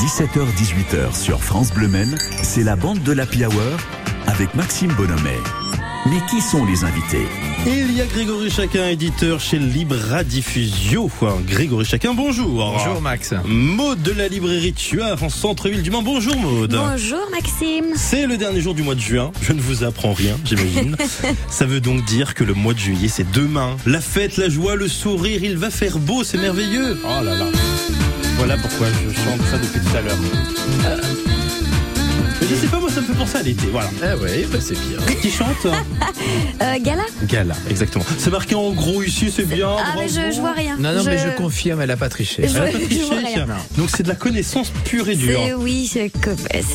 17h-18h sur France Bleu Maine, c'est la bande de l'Happy Hour avec Maxime Bonhomet. Mais qui sont les invités? Il y a Grégory Chacun, éditeur chez Libra Diffusio. Grégory Chacun, bonjour. Bonjour Max. Maud de la librairie Tuaf en centre-ville du Mans. Bonjour Maud. Bonjour Maxime. C'est le dernier jour du mois de juin. Je ne vous apprends rien, j'imagine. Ça veut donc dire que le mois de juillet, c'est demain. La fête, la joie, le sourire, il va faire beau, c'est merveilleux. Oh là là. Voilà pourquoi je chante ça depuis tout à l'heure. Je sais pas, moi ça me fait penser à l'été, voilà. Ah oui, bah c'est bien. Qui chante? Euh, Gala? Gala, exactement. C'est marqué en gros ici, c'est bien. Ah, mais je, je, vois rien. Non, non, mais je confirme, elle a pas triché. Je, elle a pas triché. Donc c'est de la connaissance pure et dure. Oui, c'est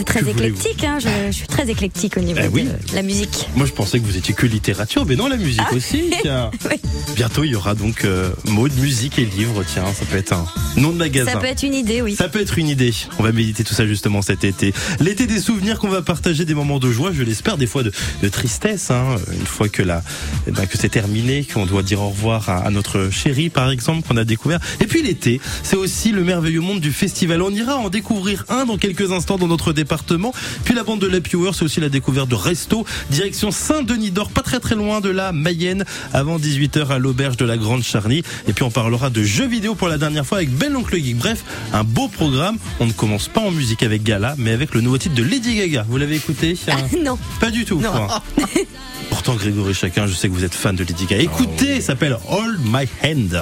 très éclectique. Hein. Je, suis très éclectique au niveau eh oui. de la musique. Moi je pensais que vous étiez que littérature, mais non, la musique ah. aussi. oui. Bientôt il y aura donc euh, mode, musique et livres. Tiens, ça peut être un nom de magasin. Ça peut être une idée, oui. Ça peut être une idée. On va méditer tout ça justement cet été. L'été des souvenirs qu'on va partager des moments de joie, je l'espère, des fois de, tristesse, hein, une fois que, eh ben, que c'est terminé, qu'on doit dire au revoir à, notre chérie, par exemple, qu'on a découvert. Et puis l'été, c'est aussi le merveilleux monde du festival. On ira en découvrir un dans quelques instants dans notre département. Puis la bande de l'Happy Hour, c'est aussi la découverte de Resto, direction Saint-Denis-d'Or, pas très très loin de la Mayenne, avant 18h à l'auberge de la Grande Charny. Et puis on parlera de jeux vidéo pour la dernière fois avec Ben l'Oncle Geek. Bref, un beau programme. On ne commence pas en musique avec Gala, mais avec le nouveau titre de Lady Gaga. Vous l'avez écouté Non. Pas du tout. Pourtant, Grégory Chacun, je sais que vous êtes fan de Lady Gaga. Écoutez, oh. s'appelle Hold My Hand.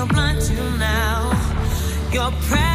you're blind to now. Your prayer. proud.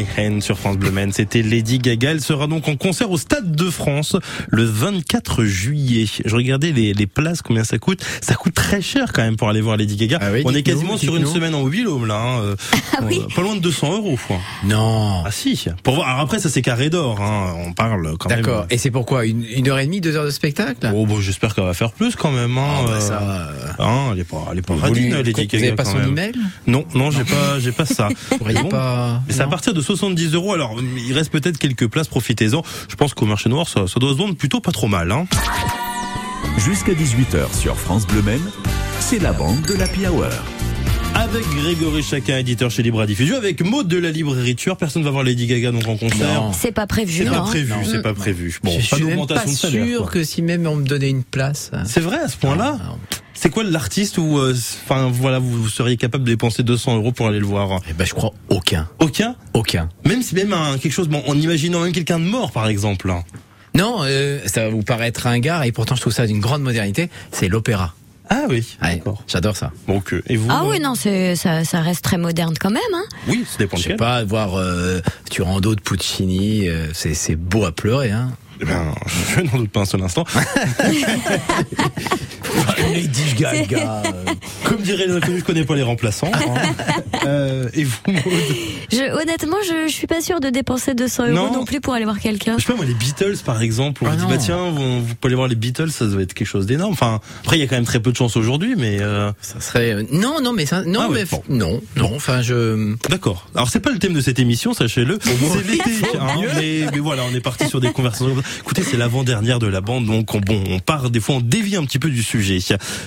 My Hand sur France Bleu Maine. C'était Lady Gaga. Elle sera donc en concert au Stade de France le 24 juillet. Je regardais les, les places, combien ça coûte. Ça coûte très cher quand même pour aller voir Lady Gaga. Ah oui, On est quasiment sur une semaine en mobile home là. hein. Euh, Ah oui. Pas loin de 200 euros. quoi. Non. Ah si. Pour voir. Alors après ça c'est carré d'or. Hein. On parle quand même. D'accord. Et c'est pourquoi? Une, une heure et demie, deux heures de spectacle? Oh bon, j'espère qu'elle va faire plus quand même. Hein. Ah, bah, Euh, ça, euh, hein, elle est pas, elle est pas vous radine, Lady vous Gaga avez pas son même. email? Non, non, j'ai pas, j'ai pas ça. Vous pas? Et c'est à partir de 70 euros. Alors, il reste peut-être quelques places, profitez-en. Je pense qu'au marché noir, ça, ça doit se vendre plutôt pas trop mal. Hein. Jusqu'à 18h sur France Bleu Maine, c'est la bande de l'Happy Hour. Avec Grégory Chacun, éditeur chez Libre à Diffusion, avec Maud de la librairie Tueur. Personne va voir Lady Gaga donc en concert. Non. C'est pas prévu. C'est pas prévu, c'est pas prévu. Bon, je pas suis même pas d'augmentation de salaire. sûr que si même on me donnait une place. C'est vrai à ce point-là. C'est quoi l'artiste où, euh, enfin voilà, vous, vous seriez capable de dépenser 200 euros pour aller le voir? Eh ben, je crois aucun. Aucun? Aucun. Même si même un, quelque chose, bon, en imaginant même quelqu'un de mort par exemple. Non, euh, ça va vous paraître ringard et pourtant je trouve ça d'une grande modernité. C'est l'opéra. Ah oui. Ouais, D'accord. J'adore ça. Donc et vous? Ah euh, oui, non, c'est ça, ça reste très moderne quand même. Hein. Oui, ça dépend Je sais pas, voir euh, Turando de Puccini, euh, c'est c'est beau à pleurer. Hein. Eh ben, je n'en doute pas un seul instant. Lady Gaga. Comme dirait l'inconnu, je connais pas les remplaçants. hein. Euh, et vous, Maud Je, honnêtement, je, je suis pas sûre de dépenser 200 euros Non. non, plus pour aller voir quelqu'un. Je sais pas moi, les Beatles par exemple. On Ah dit bah tiens, vous, vous pouvez aller voir les Beatles, ça doit être quelque chose d'énorme. Enfin, après il y a quand même très peu de chance aujourd'hui, mais euh, ça serait euh, non, non, mais ça, non, Ah ouais, mais bon. non, non. Enfin, je. d'accord. Alors c'est pas le thème de cette émission, sachez-le. C'est l'été, hein, mais, mais voilà, on est parti sur des conversations. comme ça. Écoutez, c'est l'avant-dernière de la bande, donc on, bon, on part des fois, on dévie un petit peu du sujet.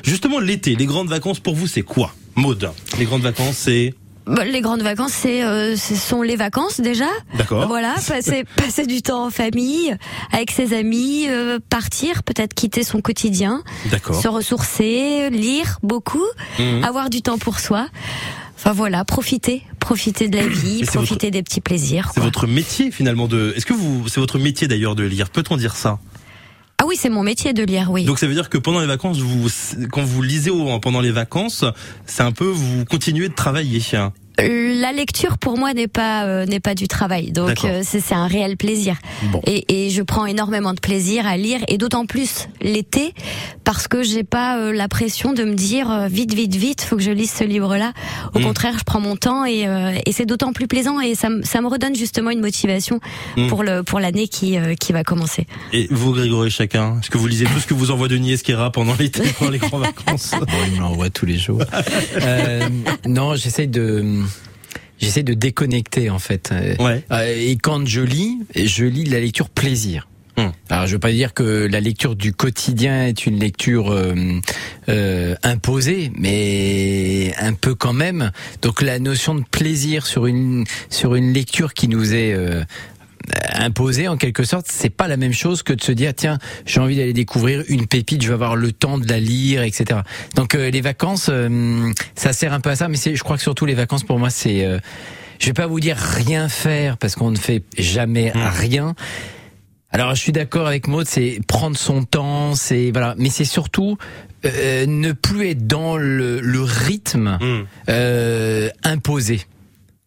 Justement, l'été, les grandes vacances pour vous, c'est quoi, Maud Les grandes vacances, c'est Bah, les grandes vacances, c'est, euh, ce sont les vacances déjà. d'accord. Voilà, passer, passer du temps en famille, avec ses amis, euh, partir, peut-être quitter son quotidien, D'accord. se ressourcer, lire beaucoup, Mhm. avoir du temps pour soi. Enfin voilà, profiter, profiter de la vie, profiter des petits plaisirs. C'est votre métier finalement de. Est-ce que vous, c'est votre métier d'ailleurs de lire? Peut-on dire ça? Ah oui, c'est mon métier de lire, oui. Donc ça veut dire que pendant les vacances, vous, quand vous lisez pendant les vacances, c'est un peu vous continuez de travailler. La lecture pour moi n'est pas euh, n'est pas du travail, donc euh, c'est c'est un réel plaisir. Bon. Et, et je prends énormément de plaisir à lire, et d'autant plus l'été, parce que j'ai pas euh, la pression de me dire euh, vite vite vite, faut que je lise ce livre-là. Au Mm. contraire, je prends mon temps et, euh, et c'est d'autant plus plaisant et ça, me- ça me redonne justement une motivation Mm. pour le pour l'année qui euh, qui va commencer. Et vous, Grégory, chacun, est-ce que vous lisez tout ce que vous envoie Denis Esquera pendant l'été, pendant les grandes vacances? Bon, il me l'envoie tous les jours. Euh, non, j'essaie de. J'essaie de déconnecter en fait. Euh, Ouais. euh, Et quand je lis, je lis de la lecture plaisir. Hum. Alors je veux pas dire que la lecture du quotidien est une lecture euh, euh, imposée, mais un peu quand même. Donc la notion de plaisir sur une sur une lecture qui nous est euh, imposée en quelque sorte, c'est pas la même chose que de se dire tiens j'ai envie d'aller découvrir une pépite, je vais avoir le temps de la lire, etc. Donc euh, les vacances, euh, ça sert un peu à ça, mais c'est, je crois que surtout les vacances pour moi c'est, euh, je vais pas vous dire rien faire parce qu'on ne fait jamais rien. Alors je suis d'accord avec Maud, c'est prendre son temps, c'est voilà, mais c'est surtout euh, ne plus être dans le, le rythme Hum. euh, imposé.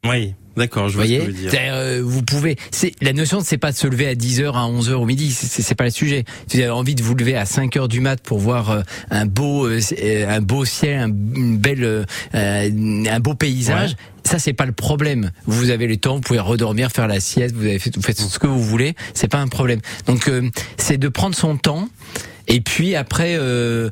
Oui, d'accord, je vois ce voyez que vous dire. Euh, vous pouvez. C'est la notion, c'est pas de se lever à 10h, à 11h au midi. C'est- pas le sujet. Si vous avez envie de vous lever à 5h du mat pour voir euh, un beau, euh, un beau ciel, un, une belle, un beau paysage. Ouais. Ça, c'est pas le problème. Vous avez le temps, vous pouvez redormir, faire la sieste, vous avez fait, vous faites ce que vous voulez. C'est pas un problème. Donc, c'est de prendre son temps et puis après de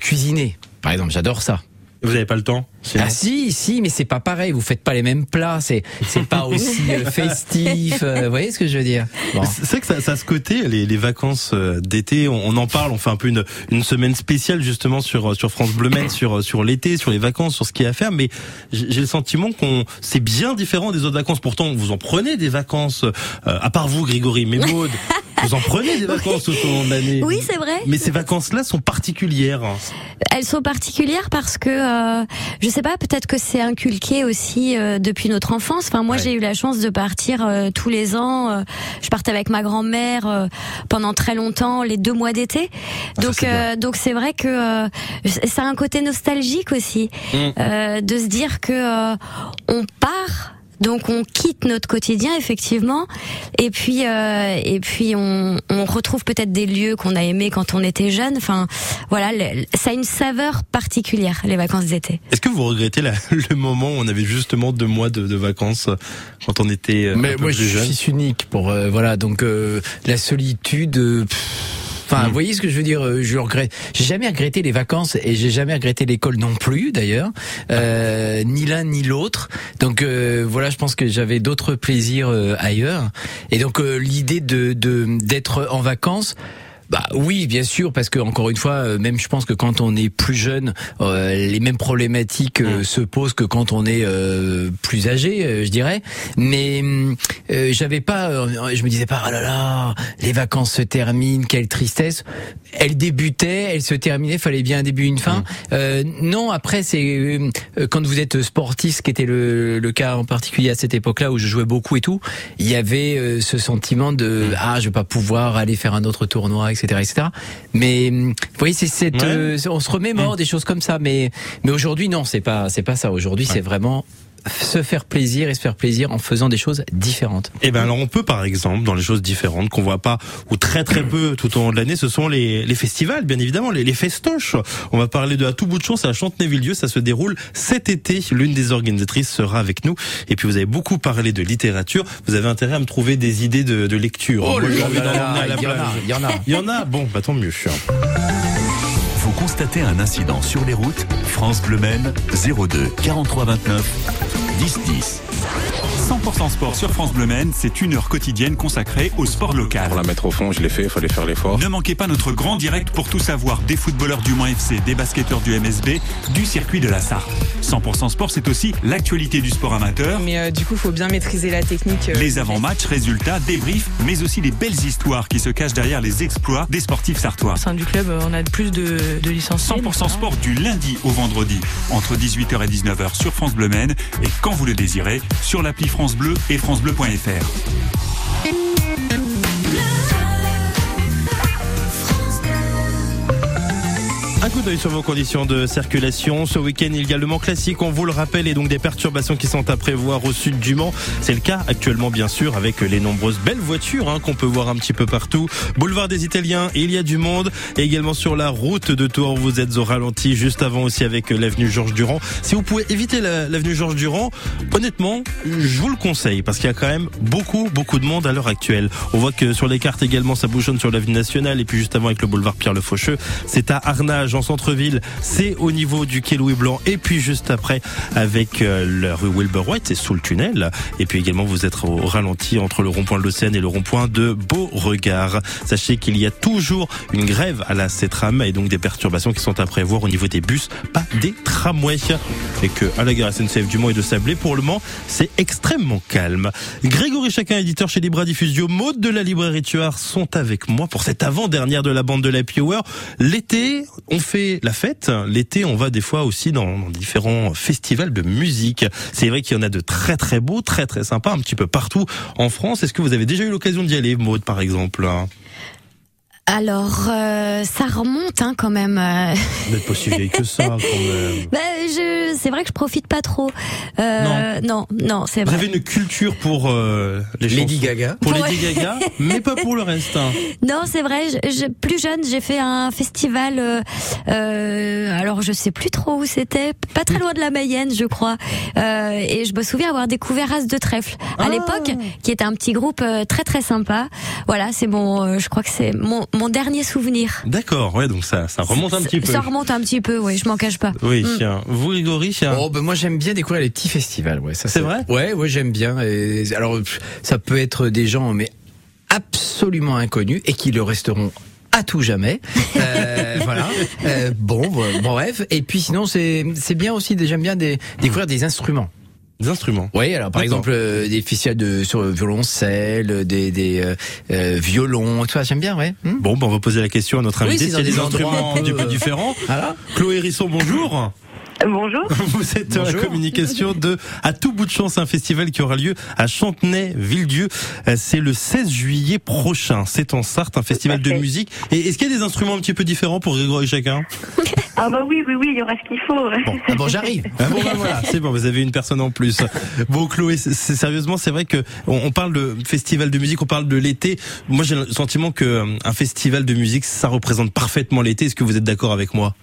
cuisiner. Par exemple, j'adore ça. Vous n'avez pas le temps? Ah si, si, mais c'est pas pareil. Vous faites pas les mêmes plats. C'est c'est pas aussi euh, festif. euh, vous voyez ce que je veux dire? Bon. C'est vrai que ça, ça a ce côté, les, les vacances euh, d'été, on, on en parle, on fait un peu une, une semaine spéciale justement sur sur France Bleu Maine, sur sur l'été, sur les vacances, sur ce qu'il y a à faire. Mais j'ai j'ai le sentiment qu'on c'est bien différent des autres vacances. Pourtant, vous en prenez des vacances, euh, à part vous, Grégory, mais Maud. Vous en prenez des vacances tout au long de l'année. Oui, c'est vrai. Mais ces vacances-là sont particulières. Elles sont particulières parce que euh, je sais pas, peut-être que c'est inculqué aussi euh, depuis notre enfance. Enfin, moi, Ouais. j'ai eu la chance de partir euh, tous les ans. euh, je partais avec ma grand-mère euh, pendant très longtemps, les deux mois d'été. Ah, donc, euh, donc c'est vrai que euh, ça a un côté nostalgique aussi Mm. euh, de se dire que euh, on part. Donc on quitte notre quotidien effectivement, et puis euh, et puis on, on retrouve peut-être des lieux qu'on a aimés quand on était jeune. Enfin voilà, le- ça a une saveur particulière les vacances d'été. Est-ce que vous regrettez la- le moment où on avait justement deux mois de, de vacances euh, quand on était euh, Mais un peu moi, plus je jeune? suis unique pour euh, voilà. Donc euh, la solitude. euh, pff, Enfin, Mm. vous voyez ce que je veux dire euh, Je regrette. J'ai jamais regretté les vacances et j'ai jamais regretté l'école non plus, d'ailleurs, euh, ni l'un ni l'autre. Donc euh, voilà, je pense que j'avais d'autres plaisirs euh, ailleurs. Et donc euh, l'idée de de- d'être en vacances. Bah oui, bien sûr, parce que encore une fois, euh, même je pense que quand on est plus jeune, euh, les mêmes problématiques euh, se posent que quand on est euh, plus âgé, je dirais. Mais j'avais pas, je me disais pas, oh là là, les vacances se terminent, quelle tristesse. Elles débutaient, elles se terminaient, fallait bien un début, une fin. Euh, non, après c'est quand vous êtes sportif, ce qui était le, le cas en particulier à cette époque-là où je jouais beaucoup et tout, il y avait ce sentiment de ah je vais pas pouvoir aller faire un autre tournoi, etc., etc. Mais hum, vous voyez, c'est cette, Ouais. euh, on se remémore des choses comme ça, mais mais aujourd'hui non, c'est pas c'est pas ça. Aujourd'hui, c'est vraiment se faire plaisir et se faire plaisir en faisant des choses différentes. Eh ben alors on peut par exemple dans les choses différentes qu'on voit pas ou très très peu tout au long de l'année, ce sont les, les festivals bien évidemment, les, les festoches. On va parler de à tout bout de champ, c'est à Chantenay-Villedieu, ça se déroule cet été. L'une des organisatrices sera avec nous. Et puis vous avez beaucoup parlé de littérature. Vous avez intérêt à me trouver des idées de, de lecture. Moi, la il y en a, il y en a. Il y en a. Bon, bah tant mieux. Constatez un incident sur les routes France Bleu Maine 02 43 29 10 10. 100% sport sur France Bleu Maine, c'est une heure quotidienne consacrée au sport local. Pour la mettre au fond, je l'ai fait, il fallait faire l'effort. Ne manquez pas notre grand direct pour tout savoir des footballeurs du Mans FC, des basketteurs du MSB, du circuit de la Sarthe. 100% sport, c'est aussi l'actualité du sport amateur, Mais euh, du coup, il faut bien maîtriser la technique. euh, les avant-matchs, résultats, débriefs, mais aussi les belles histoires qui se cachent derrière les exploits des sportifs sartois. Au sein du club, euh, on a plus de, de licenciés. 100% sport du lundi au vendredi, entre 18h et 19h sur France Bleu Maine, et quand vous le désirez, sur l'appli France Bleu et francebleu.fr. coup sur vos conditions de circulation. Ce week-end, il y le Mans classique, on vous le rappelle, et donc des perturbations qui sont à prévoir au sud du Mans. C'est le cas actuellement, bien sûr, avec les nombreuses belles voitures hein, qu'on peut voir un petit peu partout. Boulevard des Italiens, il y a du monde. Et également sur la route de Tours, vous êtes au ralenti, juste avant aussi avec l'avenue Georges Durand. Si vous pouvez éviter la- l'avenue Georges Durand, honnêtement, je vous le conseille, parce qu'il y a quand même beaucoup, beaucoup de monde à l'heure actuelle. On voit que sur les cartes également, ça bouchonne sur l'avenue nationale, et puis juste avant avec le boulevard Pierre Le Faucheux, c'est à Arnage, en centre-ville, c'est au niveau du quai Louis Blanc, et puis juste après avec euh, la rue Wilbur White, c'est sous le tunnel, et puis également vous êtes au ralenti entre le rond-point de l'Océan et le rond-point de Beauregard. Sachez qu'il y a toujours une grève à la CETRAM, et donc des perturbations qui sont à prévoir au niveau des bus, pas des tramways, et que à la gare SNCF du Mans et de Sablé, pour le Mans, c'est extrêmement calme. Grégory Chacun, éditeur chez Libra Diffusio, Maud de la librairie Tuard sont avec moi pour cette avant-dernière de la bande de la Hour. L'été, on fait la fête. L'été, on va des fois aussi dans, dans différents festivals de musique. C'est vrai qu'il y en a de très très beaux, très très sympas, un petit peu partout en France. Est-ce que vous avez déjà eu l'occasion d'y aller, Maud, par exemple Alors euh, ça remonte hein, quand même. euh. Vous n'êtes pas si vieille que ça, quand même. Bah, je, c'est vrai que je profite pas trop. Euh, non, non, c'est Vous vrai. avez une culture pour euh, les Lady chansons- Gaga. Pour Ouais. Lady Gaga, mais pas pour le reste. hein. Non, c'est vrai. Je, je- plus jeune, j'ai fait un festival. euh, euh, alors, je sais plus trop où c'était. Pas très loin de la Mayenne, je crois. Euh, et je me souviens avoir découvert As de Trèfle à Ah. l'époque, qui était un petit groupe euh, très très sympa. Voilà, c'est bon. euh, je crois que c'est mon, mon dernier souvenir. D'accord, ouais, donc ça, ça remonte un petit peu. Ça remonte un petit peu, oui. Je m'en cache pas. Oui, Mm. tiens. vous, Grégory, tiens. Oh, ben moi j'aime bien découvrir les petits festivals, ouais. Ça C'est vrai? Ouais, ouais, j'aime bien. Et alors, ça peut être des gens, mais absolument inconnus et qui le resteront à tout jamais. Euh, voilà. Euh, bon, bref. Et puis sinon, c'est c'est bien aussi. J'aime bien des- découvrir des instruments. Des instruments. Oui, alors par exemple euh, des festivals de sur le violoncelle, des, des euh, euh, violons, tu vois, j'aime bien, ouais. Hmm Bon, ben, on va poser la question à notre Oui, invité c'est a dans des des instruments un peu, différents. Voilà. Chloé Hérisson, bonjour. Bonjour. Vous êtes à la Bonjour. communication de À tout bout de chance, un festival qui aura lieu à Chantenay-Villedieu. Euh, C'est le 16 juillet prochain. C'est en Sarthe, un festival de musique. Et est-ce qu'il y a des instruments un petit peu différents pour Grégory chacun Ah bah oui, oui, oui, il y aura ce qu'il faut. Ah bon, j'arrive. Ah bon, ben voilà, c'est bon, vous avez une personne en plus. Bon, Chloé, c'est- sérieusement, c'est vrai que on, on parle de festival de musique, on parle de l'été. Moi, j'ai le sentiment que euh, un festival de musique, ça représente parfaitement l'été. Est-ce que vous êtes d'accord avec moi?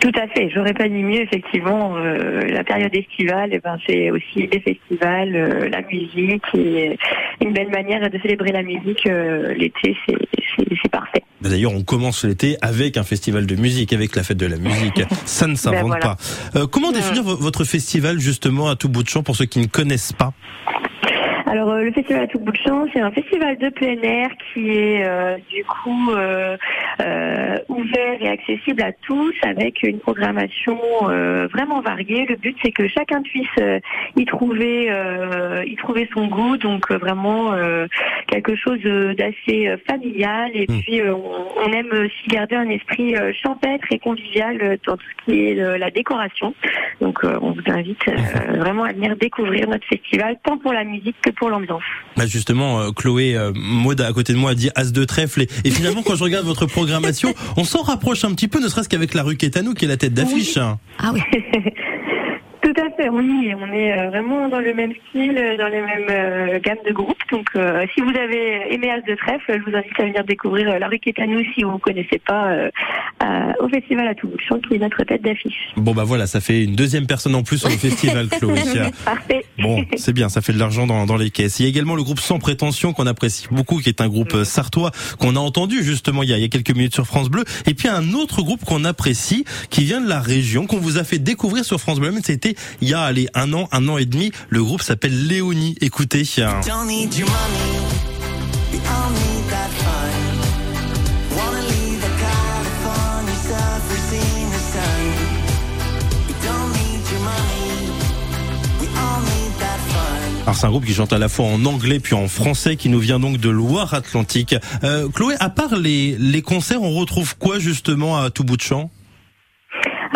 Tout à fait. J'aurais pas dit mieux. Effectivement, euh, la période estivale, eh ben, c'est aussi les festivals, euh, la musique et une belle manière de célébrer la musique. euh, L'été, c'est parfait. D'ailleurs, on commence l'été avec un festival de musique, avec la fête de la musique. Ça ne s'invente Ben voilà. pas. Euh, comment Ouais. définir vo- votre festival justement à tout bout de champ pour ceux qui ne connaissent pas? Alors euh, le festival à tout bout de champ, c'est un festival de plein air qui est euh, du coup euh, euh, ouvert et accessible à tous avec une programmation euh, vraiment variée. Le but c'est que chacun puisse euh, y trouver euh, y trouver son goût, donc vraiment euh, quelque chose d'assez familial et Mm. puis euh, on, aime aussi garder un esprit euh, champêtre et convivial dans tout ce qui est euh, la décoration. Donc euh, on vous invite euh, vraiment à venir découvrir notre festival tant pour la musique que pour l'ambiance. bah Justement, euh, Chloé, euh, Maud à côté de moi a dit As de trèfle. Et, et finalement, quand je regarde votre programmation, on s'en rapproche un petit peu, ne serait-ce qu'avec la rue Quétanou qui est la tête d'affiche. Ah oui. Tout à fait, est. On est euh, vraiment dans le même style, euh, dans les mêmes euh, gammes de groupes. Donc, euh, si vous avez aimé As de Trèfle, je vous invite à venir découvrir euh, la rue Quétanou si vous ne connaissez pas euh, à- au festival à champ qui est notre tête d'affiche. Bon bah voilà, ça fait une deuxième personne en plus le festival, Chloé. Parfait. Bon, c'est bien, ça fait de l'argent dans, dans les caisses. Il y a également le groupe Sans Prétention qu'on apprécie beaucoup, qui est un groupe euh, sartois qu'on a entendu justement il y, a, il y a quelques minutes sur France Bleu. Et puis un autre groupe qu'on apprécie, qui vient de la région, qu'on vous a fait découvrir sur France Bleu. Mais c'était il y a allez, un an, un an et demi. Le groupe s'appelle Léonie. Écoutez. Alors c'est un groupe qui chante à la fois en anglais puis en français, qui nous vient donc de Loire-Atlantique. Euh, Chloé, à part les, les concerts, on retrouve quoi justement à tout bout de champ?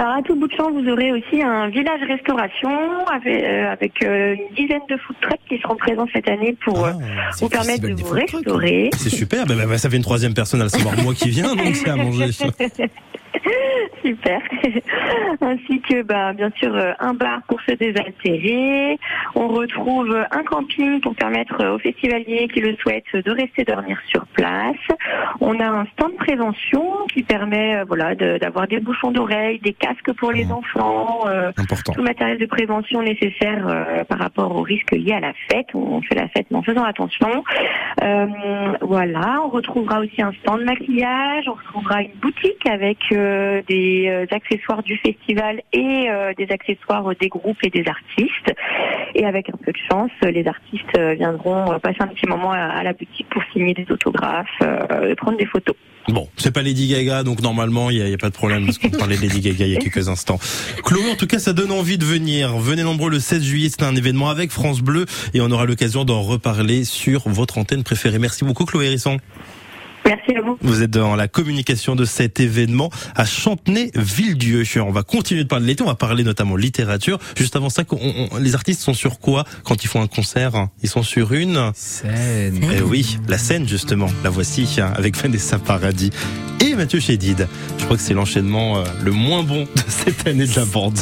Alors, à tout bout de champ, vous aurez aussi un village restauration avec, euh, avec euh, une dizaine de food trucks qui seront présents cette année pour euh, Ah, vous permettre de vous restaurer. C'est super, bah, bah, bah, ça fait une troisième personne à le savoir moi qui viens, donc c'est à manger. Super. Ainsi que, bah, bien sûr, euh, un bar pour se désaltérer. On retrouve un camping pour permettre aux festivaliers qui le souhaitent de rester dormir sur place. On a un stand de prévention qui permet, euh, voilà, de- d'avoir des bouchons d'oreilles, des casques pour les Mmh. enfants, euh, tout le matériel de prévention nécessaire euh, par rapport aux risques liés à la fête. On fait la fête mais en faisant attention. Euh, voilà, on retrouvera aussi un stand de maquillage, on retrouvera une boutique avec euh, des euh, accessoires du festival et euh, des accessoires des groupes et des artistes. Et avec un peu de chance, les artistes viendront passer un petit moment à, la boutique pour signer des autographes, prendre des photos. Bon, c'est pas Lady Gaga, donc normalement, il n'y a pas de problème, parce qu'on parlait de Lady Gaga il y a quelques instants. Chloé, en tout cas, ça donne envie de venir. Venez nombreux le 16 juillet, c'est un événement avec France Bleu, et on aura l'occasion d'en reparler sur votre antenne préférée. Merci beaucoup, Chloé Hérisson. Merci à vous. Vous êtes dans la communication de cet événement à Chantenay-Villedieu. On va continuer de parler de l'été, on va parler notamment littérature. Juste avant ça, on- on- les artistes sont sur quoi quand ils font un concert? Ils sont sur une Scène. Eh oui, la scène justement, la voici hein, avec Vanessa Paradis et Mathieu Chédid. Je crois que c'est l'enchaînement euh, le moins bon de cette année de la bande.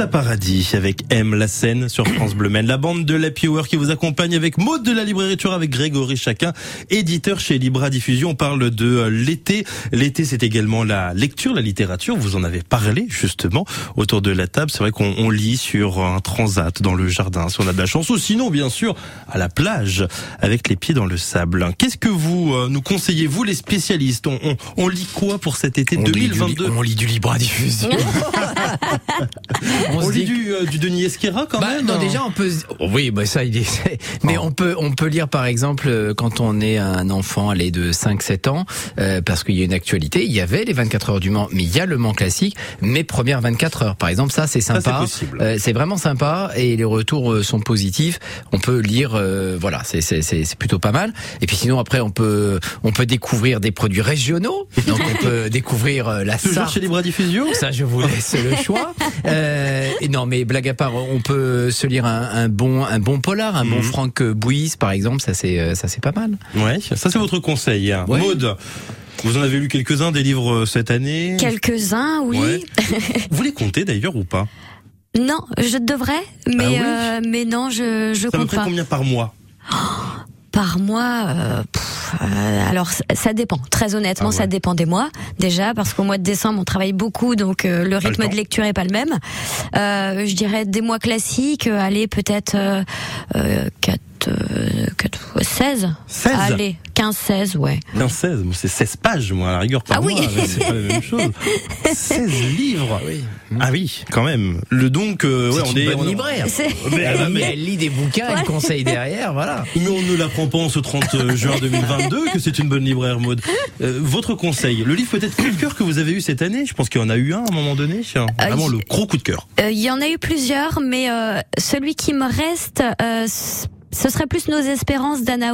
Mélissa Paradis avec M la scène sur France Bleu Maine. La bande de l'Happy Hour qui vous accompagne avec Maud de la librairie Tueur avec Grégory Chacun, éditeur chez Libra Diffusion. On parle de euh, l'été. L'été, c'est également la lecture, la littérature. Vous en avez parlé justement autour de la table. C'est vrai qu'on on lit sur un transat dans le jardin si on a de la chance ou sinon bien sûr à la plage avec les pieds dans le sable. Qu'est-ce que vous euh, nous conseillez, vous les spécialistes? On, on, on lit quoi pour cet été On lit du li- 2022 on lit du libre à diffusion. On, lit du, euh, du Denis Esquera quand Bah, même non, hein. déjà on peut. oh, Oui, bah ça il est. Mais on peut on peut lire par exemple euh, quand on est un enfant allé de 5-7 ans euh, parce qu'il y a une actualité. Il y avait les 24 heures du Mans, mais il y a le Mans classique. Mes premières 24 heures, par exemple, ça c'est sympa. c'est possible. Euh, c'est vraiment sympa et les retours euh, sont positifs. On peut lire, euh, voilà, c'est c'est plutôt pas mal. Et puis sinon après on peut on peut découvrir des produits régionaux. Donc on peut découvrir euh, la Toujours Sarthe. chez Libra Diffusion Ça, je vous laisse le choix. Euh, et non, mais blague à part, on peut se lire un, un bon, un bon polar, un bon Mhm. Franck Bouis, par exemple. Ça, c'est, euh, ça, c'est pas mal. Ouais, ça c'est votre conseil. hein. Ouais. Maud, vous en avez lu quelques-uns des livres euh, cette année? Quelques-uns, oui. Ouais. Vous les comptez d'ailleurs ou pas? Non, je devrais, mais Ah oui? euh, mais non, je je Ça me compte pas. combien par mois? Par mois, euh, pff, euh, alors ça- dépend. Très honnêtement, Ah ouais. ça dépend des mois déjà, parce qu'au mois de décembre on travaille beaucoup, donc euh, le rythme de lecture est pas le même. Euh, je dirais des mois classiques, euh, allez peut-être euh, euh, 4, euh, 4, 16. 16 Allez, 15, 16, ouais. Non, 16, moi, c'est 16 pages, moi, à la rigueur, par Ah oui. mois, mais c'est pas la même chose. 16 livres Oui. Ah oui, quand même. Le donc, euh, ouais, c'est on une est... bonne on- libraire. C'est- Mais, Elle, ah, mais- elle lit des bouquins, elle conseille derrière, voilà. mais on ne l'apprend pas en ce 30 juin 2022 que c'est une bonne libraire mode. Euh, votre conseil, le livre peut-être coup de cœur que vous avez eu cette année, je pense qu'il y en a eu un à un moment donné, vraiment y- le gros coup de cœur. Euh, Il y en a eu plusieurs, mais euh, celui qui me reste, euh, ce serait plus Nos Espérances d'Anna.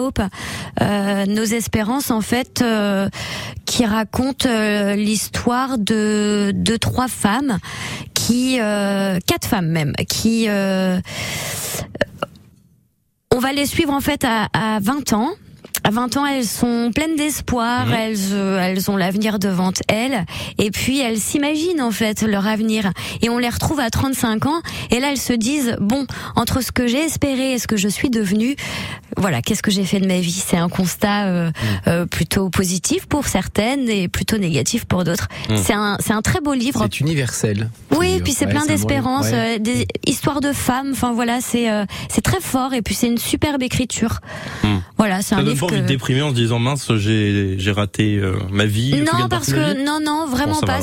Euh, Nos Espérances, en fait, euh, qui raconte euh, l'histoire de, de trois femmes, qui, quatre femmes même, qui... on va les suivre en fait à, à 20 ans. À 20 ans, elles sont pleines d'espoir, elles, euh, elles ont l'avenir devant elles, et puis elles s'imaginent en fait leur avenir. Et on les retrouve à 35 ans, et là elles se disent bon, entre ce que j'ai espéré et ce que je suis devenue, voilà, qu'est-ce que j'ai fait de ma vie? C'est un constat euh, euh, plutôt positif pour certaines et plutôt négatif pour d'autres. Mm. C'est un, c'est un très beau livre. C'est universel. Oui, puis c'est Ouais, plein d'espérance, ouais. euh, des histoires de femmes. Enfin voilà, c'est euh, c'est très fort et puis c'est une superbe écriture. Voilà, c'est un livre pas envie de que. déprimer en se disant mince, j'ai j'ai raté euh, ma vie. Non parce que vie. non non vraiment Bon, pas.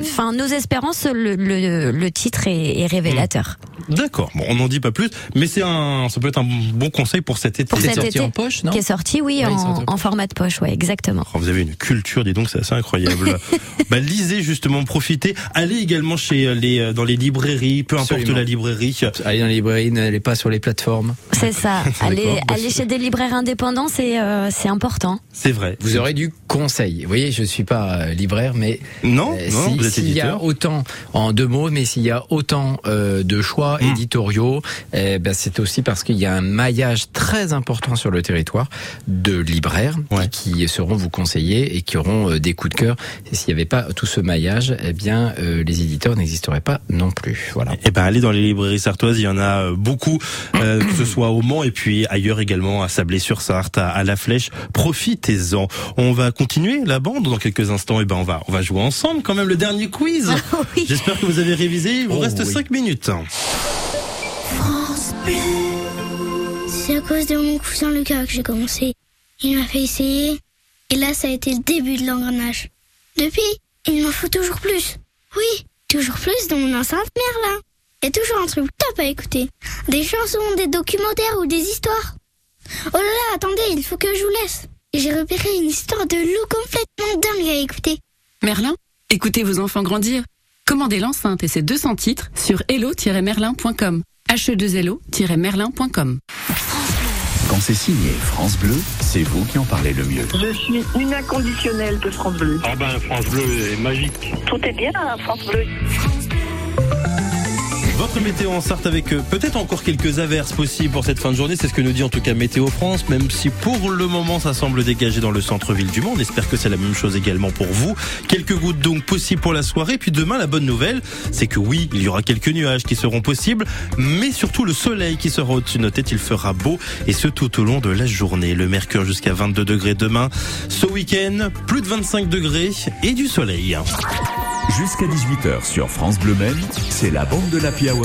Enfin nos espérances, le, le, le titre est, est révélateur. D'accord. Bon, on n'en dit pas plus, mais c'est un, ça peut être un bon conseil pour cet été. Pour cet sorti été. en poche, non Qui est sorti oui, en, sorti en en format de poche, ouais exactement. Oh, vous avez une culture, dis donc, c'est assez incroyable. bah, lisez justement, profitez. Allez également chez les, euh, dans les librairies, peu importe Absolument. la librairie. Allez dans les librairies, n'allez pas sur les plateformes. C'est ça. aller D'accord. aller chez des libraires indépendants, c'est euh, c'est important. C'est vrai. Vous aurez du conseil. Vous voyez, je suis pas euh, libraire, mais Non, Euh, non, si- vous êtes s'il y a autant en deux mots, mais s'il y a autant euh, de choix Hmm. éditoriaux, eh ben c'est aussi parce qu'il y a un maillage très important sur le territoire de libraires Ouais. qui seront vous conseiller et qui auront euh, des coups de cœur. Et s'il n'y avait pas tout ce maillage, eh bien euh, les éditeurs n'existeraient pas non plus. Voilà. Eh ben, allez dans les librairies sartoises, il y en a beaucoup, euh, que ce soit au Mans et puis ailleurs également, à Sablé-sur-Sarthe, à, à La Flèche. Profitez-en. On va continuer la bande dans quelques instants. Et ben, on va, on va jouer ensemble quand même le dernier quiz. oui. J'espère que vous avez révisé. Il vous Oh, reste oui. 5 minutes. C'est à cause de mon cousin Lucas que j'ai commencé. Il m'a fait essayer, et là ça a été le début de l'engrenage. Depuis, il m'en faut toujours plus. Oui, toujours plus dans mon enceinte Merlin. Il y a toujours un truc top à écouter. Des chansons, des documentaires ou des histoires. Oh là là, attendez, il faut que je vous laisse. J'ai repéré une histoire de loup complètement dingue à écouter. Merlin, écoutez vos enfants grandir. Commandez l'enceinte et ses 200 titres sur hello-merlin.com. he2lo-merlin.com. Quand c'est signé France Bleu, c'est vous qui en parlez le mieux. Je suis une inconditionnelle de France Bleu. Ah ben France Bleu est magique. Tout est bien à France Bleu. Votre météo en Sarthe avec euh, peut-être encore quelques averses possibles pour cette fin de journée. C'est ce que nous dit en tout cas Météo France, même si pour le moment ça semble dégagé dans le centre-ville du Mans. On espère que c'est la même chose également pour vous. Quelques gouttes donc possibles pour la soirée. Puis demain, la bonne nouvelle, c'est que oui, il y aura quelques nuages qui seront possibles, mais surtout le soleil qui sera au-dessus de nos têtes. Il fera beau et ce tout au long de la journée. Le mercure jusqu'à 22 degrés demain. Ce week-end, plus de 25 degrés et du soleil. Jusqu'à 18h sur France Bleu Maine, c'est la bande de l'Happy Hour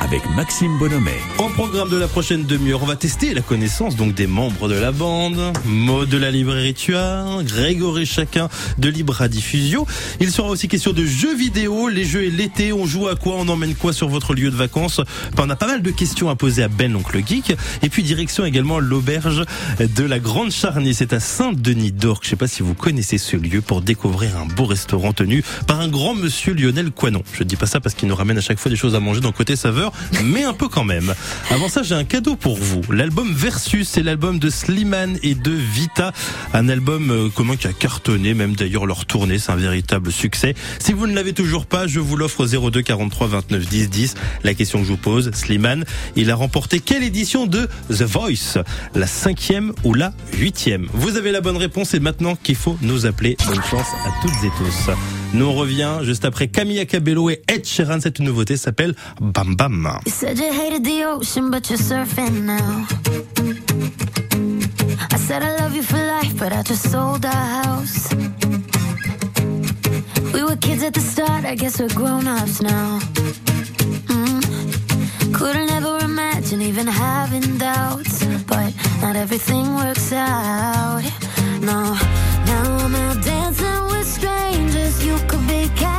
avec Maxime Bonhomet. Au programme de la prochaine demi-heure, on va tester la connaissance donc des membres de la bande, Maud de la librairie Tuard, Grégory Chacun de Libra Diffusion. Il sera aussi question de jeux vidéo, les jeux et l'été, on joue à quoi, on emmène quoi sur votre lieu de vacances? Enfin, on a pas mal de questions à poser à Ben, donc le geek. Et puis direction également l'auberge de la Grande Charnée, c'est à Saint-Denis d'Orc. Je sais pas si vous connaissez ce lieu pour découvrir un beau restaurant tenu par un grand monsieur Lionel Coinon. Je dis pas ça parce qu'il nous ramène à chaque fois des choses à manger dans côté saveur, mais un peu quand même. Avant ça, j'ai un cadeau pour vous. L'album Versus, c'est l'album de Slimane et de Vita. Un album euh, commun qui a cartonné, même d'ailleurs leur tournée, c'est un véritable succès. Si vous ne l'avez toujours pas, je vous l'offre au 02 43 29 10 10. La question que je vous pose, Slimane, il a remporté quelle édition de The Voice? La cinquième ou la huitième? Vous avez la bonne réponse et maintenant qu'il faut nous appeler. Bonne chance à toutes et tous. Nous on revient juste après Camilla Cabello et Ed Sheeran. Cette nouveauté s'appelle Bam Bam. You said you hated the ocean, but you're surfing now. I said I love you for life, but I just sold our house. We were kids at the start, I guess we're grown ups now. Mm. Couldn't ever imagine even having doubts, but not everything works out. No, now I'm out dancing strangers. You could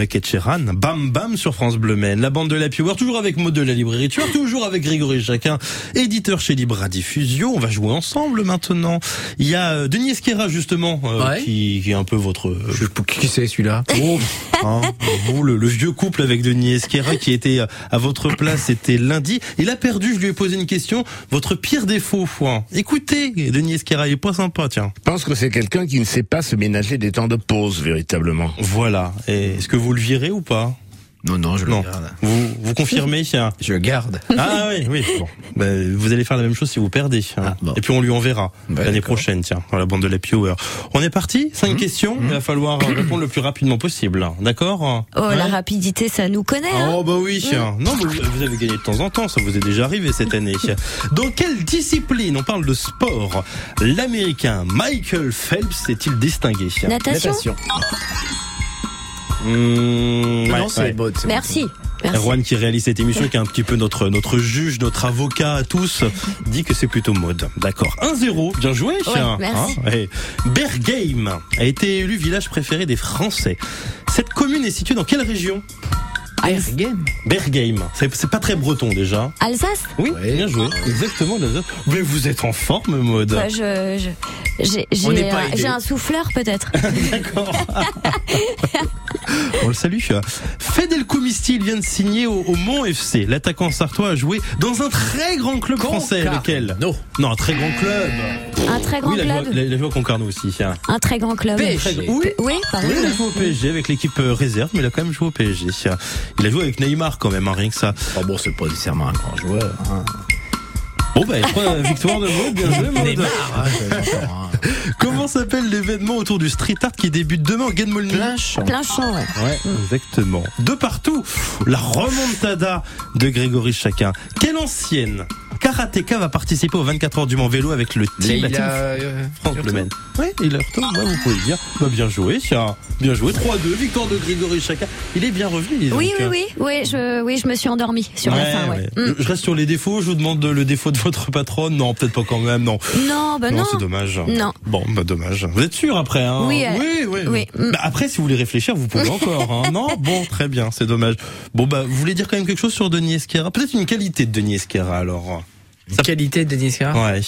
avec Ed Sheeran. Bam Bam sur France Bleu Maine. La bande de la Hour, toujours avec Maud de la librairie Tueur, toujours avec Grégory Jacquin, éditeur chez Libra Diffusion. On va jouer ensemble maintenant. Il y a euh, Denis Esquera justement, euh, Ouais. qui, qui est un peu votre... euh, Je, qui c'est celui-là Oh, hein, vous, le, le vieux couple avec Denis Esquera qui était à votre place, c'était lundi. Il a perdu, je lui ai posé une question. Votre pire défaut, hein. Écoutez, Denis Esquera, il est pas sympa, tiens. Je pense que c'est quelqu'un qui ne sait pas se ménager des temps de pause, véritablement. Voilà. Et Est-ce que vous le virez ou pas Non, non, je le Non. garde. Vous, vous confirmez tiens Je le garde. Ah oui, oui. Bon. Ben, vous allez faire la même chose si vous perdez. hein. Ah, bon. Et puis on lui enverra Bah, l'année prochaine, tiens, dans la bande de la Hour. On est parti Cinq questions. Il va falloir répondre le plus rapidement possible. D'accord? Oh, Ouais la rapidité, ça nous connaît. Hein Oh bah oui, tiens. non mais vous vous avez gagné de temps en temps, ça vous est déjà arrivé cette année. Dans quelle discipline, on parle de sport, l'américain Michael Phelps s'est-il distingué? Natation. Mmh, Non, ouais, non, c'est ouais. bon. c'est bon. Merci. Merci. Erwan qui réalise cette émission, qui est un petit peu notre notre juge, notre avocat à tous, dit que c'est plutôt mode. D'accord. 1-0, bien joué. tiens. merci. ouais. Bergheim a été élu village préféré des Français. Cette commune est située dans quelle région? Berghem. Bergheim. C'est pas très breton déjà. Alsace? Oui, Ouais. bien joué. Exactement. l'Alsace. Mais vous êtes en forme, mode. Bah, je, je- j'ai, un- souffleur peut-être. D'accord. On le salue. Fedel Koumisti vient de signer au, au Mont FC. L'attaquant sartois a joué dans un très grand club français. Lequel? Non. Non, un très grand club. Un très grand oui, il a club. joué- il a- il joué à Concarneau aussi. Un très grand club. PSG. Très- Oui, oui, il a joué au PSG avec l'équipe euh, réserve, mais il a quand même joué au PSG. Il a joué avec Neymar quand même, hein, rien que ça. Oh bon, c'est pas nécessairement un grand joueur. Hein. Bon, bah, trois victoires de Maud, bien joué, Maud. Neymar, hein. Comment s'appelle l'événement autour du street art qui débute demain au Guen-Molny Plein champ. Plein champ, ouais. Ouais, exactement. De partout, la remontada de Grégory Chacun. Quelle ancienne karatéka va participer aux 24 heures du Mans vélo avec le team, team euh, France Bleu Maine. Oui, il a retourné, ouais, vous pouvez le dire. Bah, bien joué, tiens. Bien joué. 3-2, victoire de Grégory Chacun. Il est bien revenu. Oui, oui, oui, oui, je, oui, je me suis endormie sur la fin, ouais. ouais. Mm. Je reste sur les défauts. Je vous demande le défaut de votre patronne. Non, peut-être pas quand même. Non. Non, bah non, non. c'est dommage. Non. Bon, bah dommage. Vous êtes sûr après hein Oui, euh, oui, oui. oui. Mm. Bah, après, si vous voulez réfléchir, vous pouvez encore. Hein. Non, bon, très bien, c'est dommage. Bon, bah, vous voulez dire quand même quelque chose sur Denis Esquera Peut-être une qualité de Denis Esquera alors. Une qualité de Denis Esquera Ouais.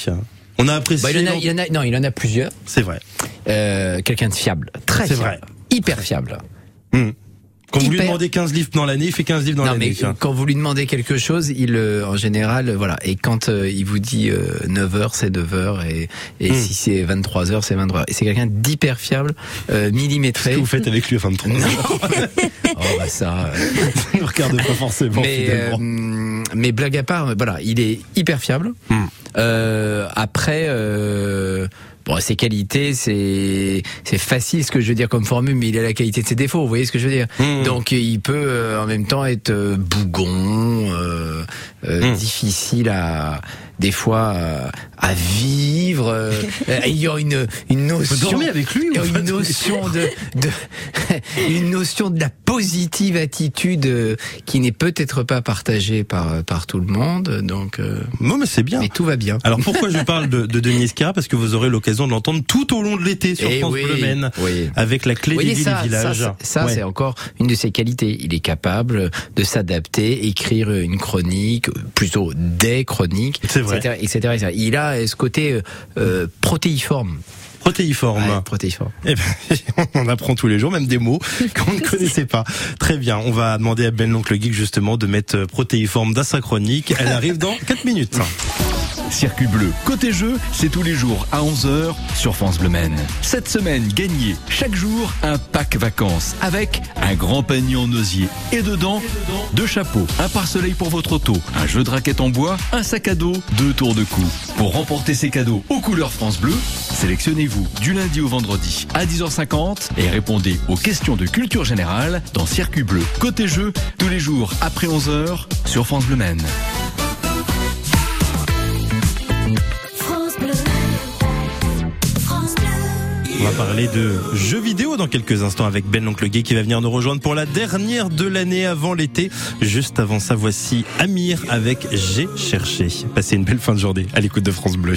On a apprécié. Bah, il, en a, il en a- non, il en a plusieurs. C'est vrai. Euh, Quelqu'un de fiable. Très C'est fiable. Hyper fiable. Hmm. Quand vous lui demandez 15 livres dans l'année, il fait 15 livres dans non, l'année. quand vous lui demandez quelque chose, il, euh, en général, euh, voilà. Et quand euh, il vous dit 9h, c'est 9h. Et, et Hmm. si c'est 23h, c'est 23h. Et c'est quelqu'un d'hyper fiable, euh, millimétré. Qu'est-ce que vous faites avec lui à 23 Non. oh, bah ça. euh, ne regarde pas forcément mais, euh, mais blague à part, voilà, il est hyper fiable. Euh, après, euh, bon, ses qualités, c'est c'est facile ce que je veux dire comme formule, mais il a la qualité de ses défauts. Vous voyez ce que je veux dire Hmm. Donc il peut euh, en même temps être euh, bougon, euh, euh, Hmm. difficile à des fois euh, à vivre. euh, euh, il y a une une notion. Vous dormez avec lui une notion de, de une notion de la positive attitude euh, qui n'est peut-être pas partagée par par tout le monde. Donc euh, Non, mais c'est bien. mais tout va bien. Alors pourquoi je parle de, de Denis Esquera Parce que vous aurez l'occasion de l'entendre tout au long de l'été sur Eh France oui, Bleu Maine, oui. avec la clé des ça, et villages. ça, ça, Ouais. c'est encore une de ses qualités. Il est capable de s'adapter, écrire une chronique, plutôt des chroniques. Etc., etc., etc. Il a ce côté euh, euh, protéiforme. Protéiforme. Ouais, protéiforme. Eh ben, on apprend tous les jours, même des mots qu'on ne connaissait pas. Très bien, on va demander à Ben l'oncle geek justement de mettre euh, protéiforme dans sa chronique. Elle arrive dans 4 minutes. Circuit bleu, côté jeu, c'est tous les jours à 11h sur France Bleu Maine. Cette semaine, gagnez chaque jour un pack vacances avec un grand panier en osier et dedans deux chapeaux, un pare-soleil pour votre auto, un jeu de raquettes en bois, un sac à dos, deux tours de cou. Pour remporter ces cadeaux aux couleurs France Bleu, sélectionnez-vous du lundi au vendredi à 10h50 et répondez aux questions de culture générale dans Circuit bleu, côté jeu, tous les jours après 11h sur France Bleu Maine. On va parler de jeux vidéo dans quelques instants avec Ben l'oncle gay qui va venir nous rejoindre pour la dernière de l'année avant l'été. Juste avant ça, voici Amir avec J'ai cherché. Passez une belle fin de journée à l'écoute de France Bleu.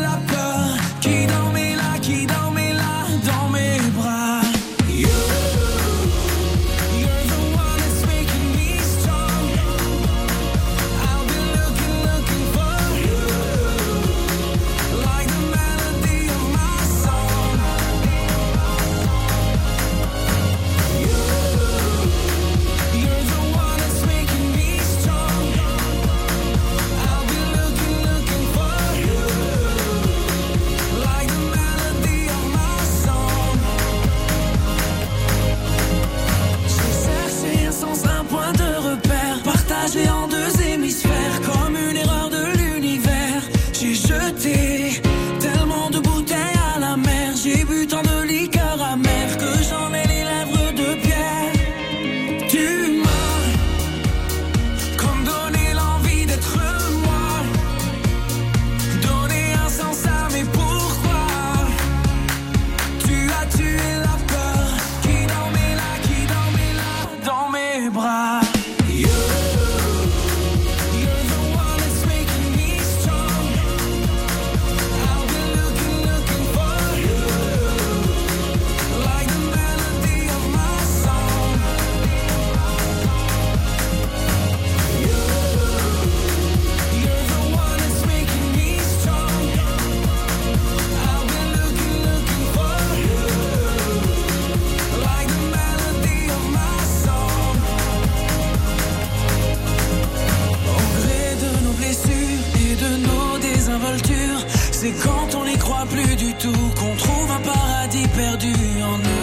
quand on n'y croit plus du tout qu'on trouve un paradis perdu en nous.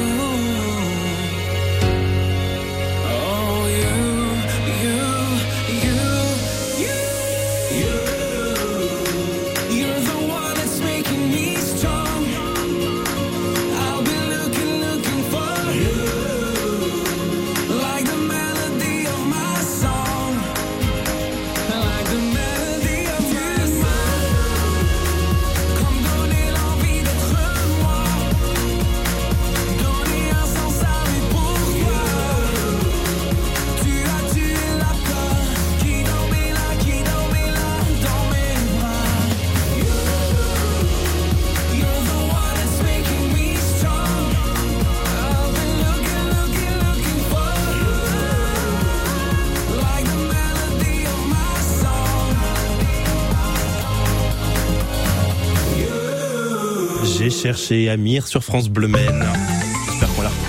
J'ai cherché Amir sur France Bleu Maine.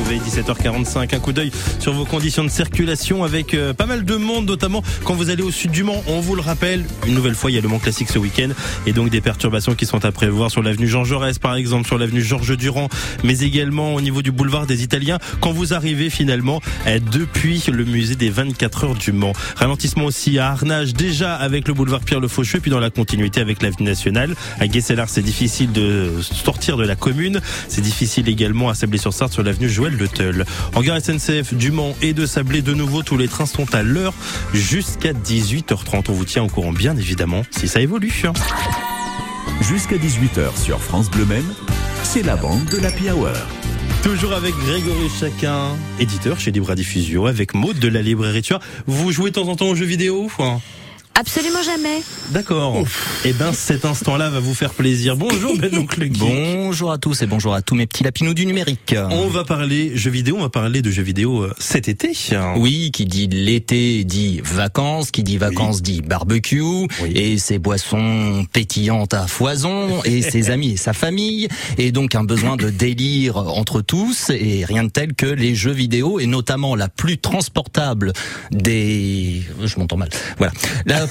J'espère qu'on l'a retrouvé 17h45. Un coup d'œil sur vos conditions de circulation avec euh, pas mal de monde, notamment quand vous allez au sud du Mans. On vous le rappelle, une nouvelle fois, il y a le Mans Classique ce week-end et donc des perturbations qui sont à prévoir sur l'avenue Jean Jaurès, par exemple, sur l'avenue Georges Durand, mais également au niveau du boulevard des Italiens quand vous arrivez finalement euh, depuis le musée des 24 heures du Mans. Ralentissement aussi à Arnage, déjà avec le boulevard Pierre Le Faucheux, puis dans la continuité avec l'avenue nationale. À Guesselard, c'est difficile de sortir de la commune. C'est difficile également à Sablé-sur-Sarthe sur l'avenue Joël Le Teul. En gare SNCF du Mans et de Sablé de nouveau, tous les trains sont à l'heure jusqu'à 18h30. On vous tient au courant bien évidemment si ça évolue. Jusqu'à 18h sur France Bleu Maine, c'est la bande de l'Happy Hour. Toujours avec Grégory Chacun, éditeur chez Libra Diffusion, avec Maud de la librairie Tueur. Vous jouez de temps en temps aux jeux vidéo ou Absolument jamais. D'accord. Eh ben, cet instant-là va vous faire plaisir. Bonjour, Ben oncle Guy. Bonjour à tous et bonjour à tous mes petits lapinous du numérique. On va parler jeux vidéo, on va parler de jeux vidéo euh, cet été. Oui, qui dit l'été dit vacances, qui dit vacances dit barbecue et ses boissons pétillantes à foison et ses amis et sa famille et donc un besoin de délire entre tous et rien de tel que les jeux vidéo et notamment la plus transportable des je m'entends mal. Voilà. La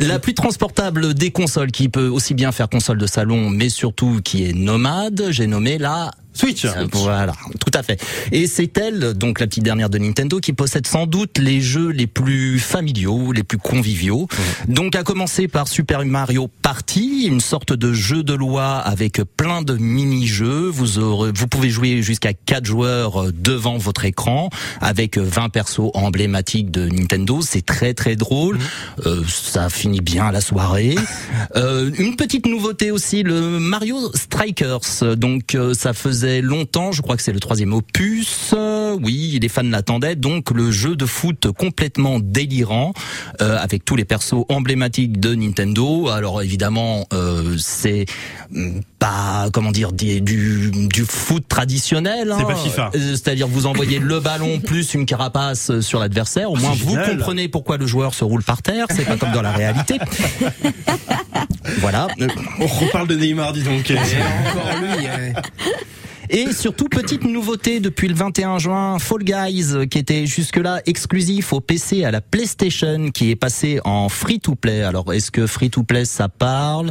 la plus transportable des consoles qui peut aussi bien faire console de salon mais surtout qui est nomade, j'ai nommé la Switch. Euh, Voilà, tout à fait. Et c'est elle, donc la petite dernière de Nintendo, qui possède sans doute les jeux les plus familiaux, les plus conviviaux. Donc à commencer par Super Mario Party, une sorte de jeu de loi avec plein de mini-jeux. Vous aurez, vous pouvez jouer jusqu'à 4 joueurs euh, devant votre écran avec euh, 20 persos emblématiques de Nintendo. C'est très très drôle. Euh, ça finit bien la soirée. Euh, une petite nouveauté aussi, le Mario Strikers. Donc euh, ça faisait longtemps, je crois que c'est le troisième opus. Euh, oui, les fans l'attendaient. Donc le jeu de foot complètement délirant euh, avec tous les persos emblématiques de Nintendo. Alors évidemment, euh, c'est pas comment dire des- du, du foot traditionnel. C'est hein. pas FIFA. C'est-à-dire vous envoyez le ballon plus une carapace sur l'adversaire. Au moins vous génial. comprenez pourquoi le joueur se roule par terre. C'est pas comme dans la réalité. Voilà. On reparle de Neymar, dis donc. Encore lui. euh, Et surtout, petite nouveauté depuis le 21 juin, Fall Guys, euh, qui était jusque-là exclusif au PC à la PlayStation, qui est passé en free-to-play. Alors, est-ce que free-to-play, ça parle